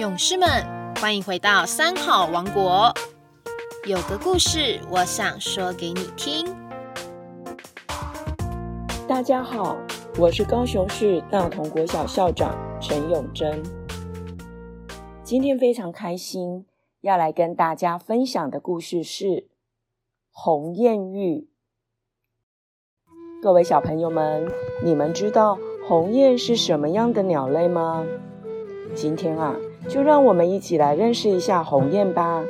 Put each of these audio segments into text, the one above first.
勇士们，欢迎回到三好王国。有个故事，我想说给你听。大家好，我是高雄市大同国小校长陈永贞。今天非常开心，要来跟大家分享的故事是鸿雁玉。各位小朋友们，你们知道鸿雁是什么样的鸟类吗？今天啊，就让我们一起来认识一下鸿雁吧。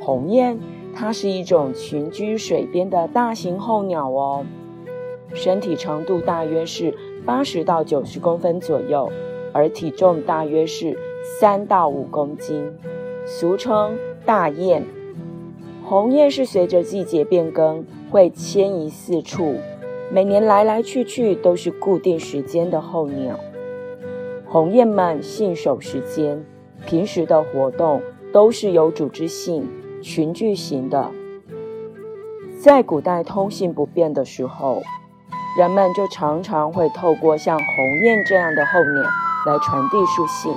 鸿雁，它是一种群居水边的大型候鸟哦。身体长度大约是八十到九十公分左右，而体重大约是三到五公斤，俗称大雁。鸿雁是随着季节变更会迁移四处，每年来来去去都是固定时间的候鸟。鸿雁们信守时间，平时的活动都是有组织性、群聚型的。在古代通信不便的时候。人们就常常会透过像鸿雁这样的候鸟来传递书信，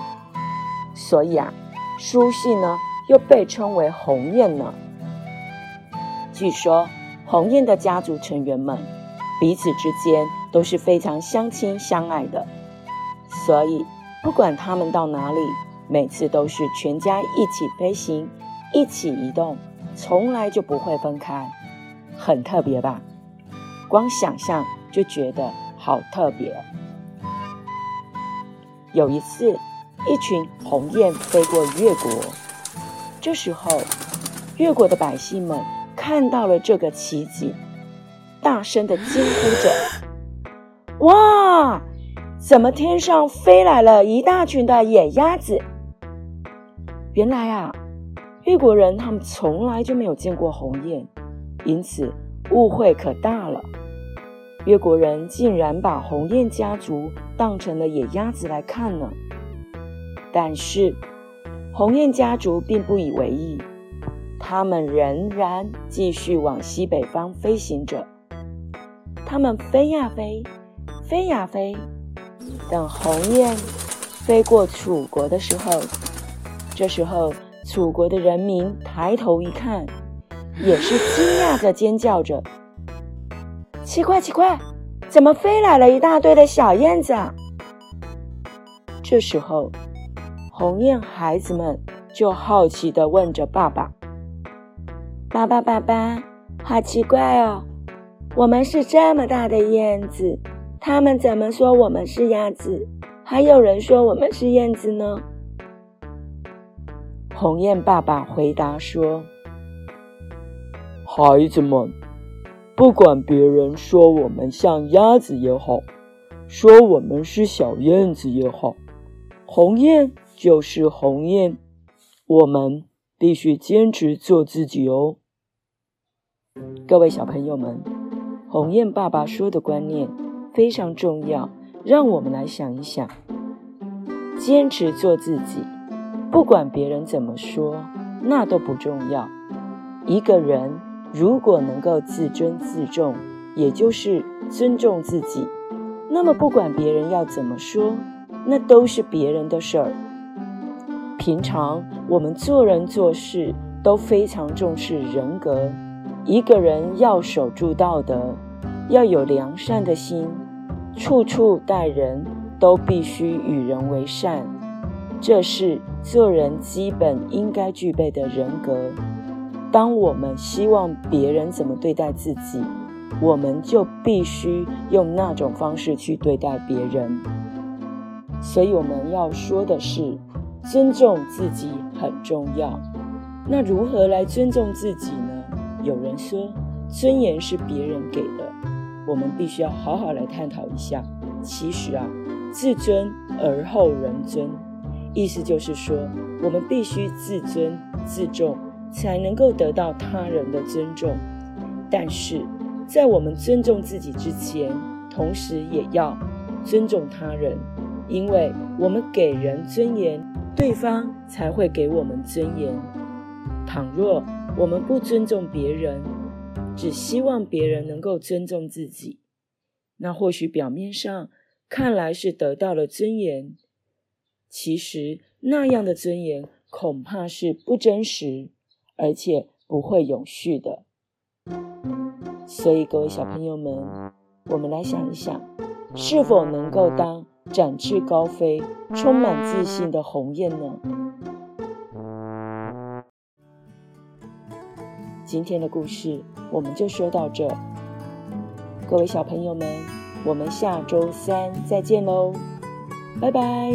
所以啊，书信呢又被称为鸿雁呢。据说鸿雁的家族成员们彼此之间都是非常相亲相爱的，所以不管他们到哪里，每次都是全家一起飞行，一起移动，从来就不会分开，很特别吧？光想象。就觉得好特别。有一次，一群鸿雁飞过越国，这时候，越国的百姓们看到了这个奇迹，大声的惊呼着：“哇！怎么天上飞来了一大群的野鸭子？”原来啊，越国人他们从来就没有见过鸿雁，因此误会可大了。越国人竟然把鸿雁家族当成了野鸭子来看呢。但是，鸿雁家族并不以为意，他们仍然继续往西北方飞行着。他们飞呀飞，飞呀飞。等鸿雁飞过楚国的时候，这时候楚国的人民抬头一看，也是惊讶着尖叫着。奇怪，奇怪，怎么飞来了一大堆的小燕子？啊？这时候，鸿雁孩子们就好奇地问着爸爸：“爸爸，爸爸，好奇怪哦！我们是这么大的燕子，他们怎么说我们是鸭子？还有人说我们是燕子呢？”鸿雁爸爸回答说：“孩子们。”不管别人说我们像鸭子也好，说我们是小燕子也好，鸿雁就是鸿雁，我们必须坚持做自己哦。各位小朋友们，鸿雁爸爸说的观念非常重要，让我们来想一想：坚持做自己，不管别人怎么说，那都不重要。一个人。如果能够自尊自重，也就是尊重自己，那么不管别人要怎么说，那都是别人的事儿。平常我们做人做事都非常重视人格，一个人要守住道德，要有良善的心，处处待人都必须与人为善，这是做人基本应该具备的人格。当我们希望别人怎么对待自己，我们就必须用那种方式去对待别人。所以我们要说的是，尊重自己很重要。那如何来尊重自己呢？有人说，尊严是别人给的，我们必须要好好来探讨一下。其实啊，自尊而后人尊，意思就是说，我们必须自尊自重。才能够得到他人的尊重，但是在我们尊重自己之前，同时也要尊重他人，因为我们给人尊严，对方才会给我们尊严。倘若我们不尊重别人，只希望别人能够尊重自己，那或许表面上看来是得到了尊严，其实那样的尊严恐怕是不真实，而且不会永续的。所以，各位小朋友们，我们来想一想，是否能够当展翅高飞、充满自信的鸿雁呢？今天的故事我们就说到这，各位小朋友们，我们下周三再见喽，拜拜。